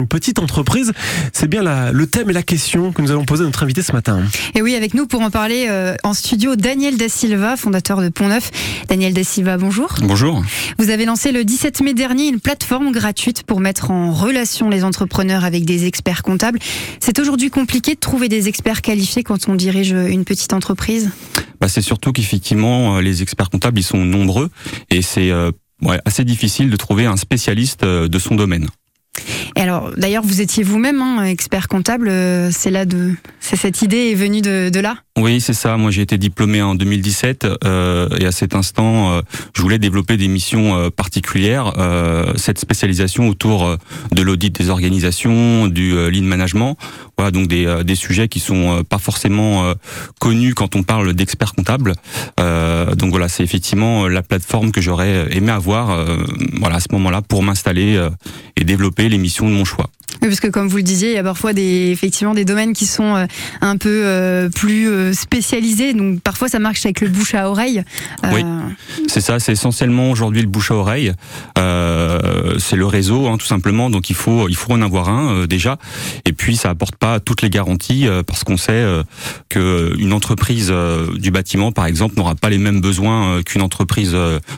Une petite entreprise, c'est bien la, le thème et la question que nous allons poser à notre invité ce matin. Et oui, avec nous pour en parler euh, en studio, Daniel Da Silva, fondateur de Pont Neuf. Daniel Da Silva, bonjour. Bonjour. Vous avez lancé le 17 mai dernier une plateforme gratuite pour mettre en relation les entrepreneurs avec des experts comptables. C'est aujourd'hui compliqué de trouver des experts qualifiés quand on dirige une petite entreprise? Bah, C'est surtout qu'effectivement, euh, les experts comptables, ils sont nombreux et c'est euh, ouais, assez difficile de trouver un spécialiste euh, de son domaine. Et alors, d'ailleurs, vous étiez vous-même hein, expert comptable. euh, C'est là de, c'est cette idée est venue de, de là. Oui, c'est ça. Moi, j'ai été diplômé en 2017 euh, et à cet instant, euh, je voulais développer des missions euh, particulières. Euh, cette spécialisation autour de l'audit des organisations, du lean management. Voilà, donc des, des sujets qui sont pas forcément connus quand on parle d'experts comptables. Donc voilà, c'est effectivement la plateforme que j'aurais aimé avoir. voilà, à ce moment-là, pour m'installer et développer les missions de mon choix. Oui, parce que comme vous le disiez, il y a parfois des, effectivement des domaines qui sont euh, un peu euh, plus euh, spécialisés. Donc parfois ça marche avec le bouche à oreille. Oui. C'est ça, c'est essentiellement aujourd'hui le bouche à oreille. C'est le réseau, hein, tout simplement. Donc il faut, il faut en avoir un déjà. Et puis ça apporte pas toutes les garanties parce qu'on sait que une entreprise du bâtiment, par exemple, n'aura pas les mêmes besoins qu'une entreprise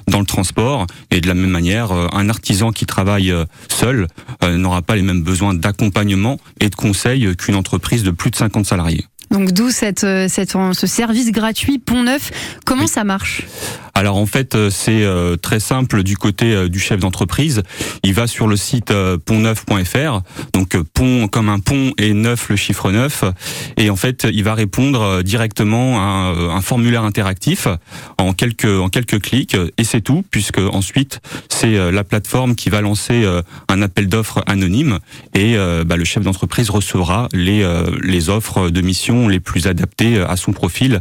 dans le transport. Et de la même manière, un artisan qui travaille seul n'aura pas les mêmes besoins d'accompagnement et de conseil qu'une entreprise de plus de 50 salariés. Donc d'où cette, euh, cette, ce service gratuit Pont Neuf. Comment Oui. ça marche? Alors en fait, euh, c'est euh, très simple du côté euh, du chef d'entreprise. Il va sur le site euh, pontneuf.fr, donc pont comme un pont et neuf le chiffre 9. Et en fait, il va répondre directement à un, formulaire interactif en quelques en quelques clics et c'est tout, puisque ensuite c'est la plateforme qui va lancer un appel d'offres anonyme et bah, le chef d'entreprise recevra les les offres de mission les plus adaptées à son profil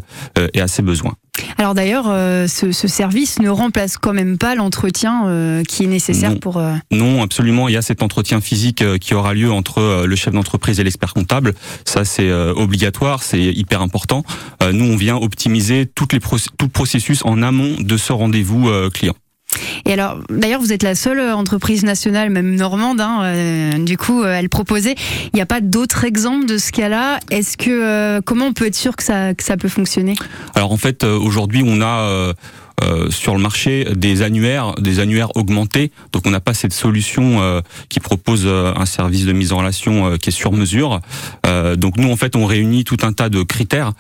et à ses besoins. Alors d'ailleurs, euh, ce, ce service ne remplace quand même pas l'entretien euh, qui est nécessaire Non. pour. euh, Non, absolument. Il y a cet entretien physique euh, qui aura lieu entre euh, le chef d'entreprise et l'expert comptable. Ça, c'est euh, obligatoire, c'est hyper important. Euh, Nous, on vient optimiser toutes les tout le processus en amont de ce rendez-vous euh, client. Et alors, d'ailleurs, vous êtes la seule entreprise nationale, même normande, hein, euh, du coup, euh, elle proposait. Il n'y a pas d'autres exemples de ce cas-là? Est-ce que euh, comment on peut être sûr que ça que ça peut fonctionner? Alors en fait, euh, aujourd'hui, on a euh, sur le marché des annuaires, des annuaires augmentés. Donc on n'a pas cette solution euh, qui propose euh, un service de mise en relation euh, qui est sur mesure. Donc nous, en fait, on réunit tout un tas de critères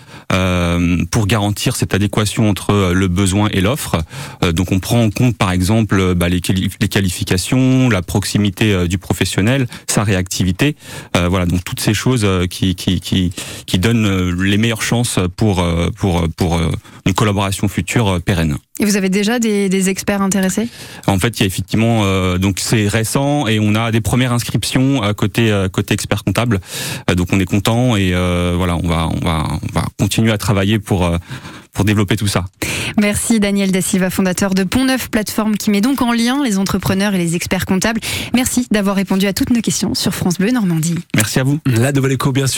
pour garantir cette adéquation entre le besoin et l'offre. Donc on prend en compte, par exemple, bah, les, quali- les qualifications, la proximité du professionnel, sa réactivité. Voilà, donc toutes ces choses qui, qui, qui, qui donnent les meilleures chances pour, pour, pour une collaboration future euh, pérenne. Et vous avez déjà des, des experts intéressés? En fait, il y a effectivement euh, donc c'est récent et on a des premières inscriptions à côté euh, côté expert comptable. Euh, donc on est content et euh, voilà, on va on va on va continuer à travailler pour euh, pour développer tout ça. Merci Daniel Da Silva, fondateur de Pont Neuf, plateforme qui met donc en lien les entrepreneurs et les experts comptables. Merci d'avoir répondu à toutes nos questions sur France Bleu Normandie. Merci à vous. La Nouvelle Écho, bien sûr.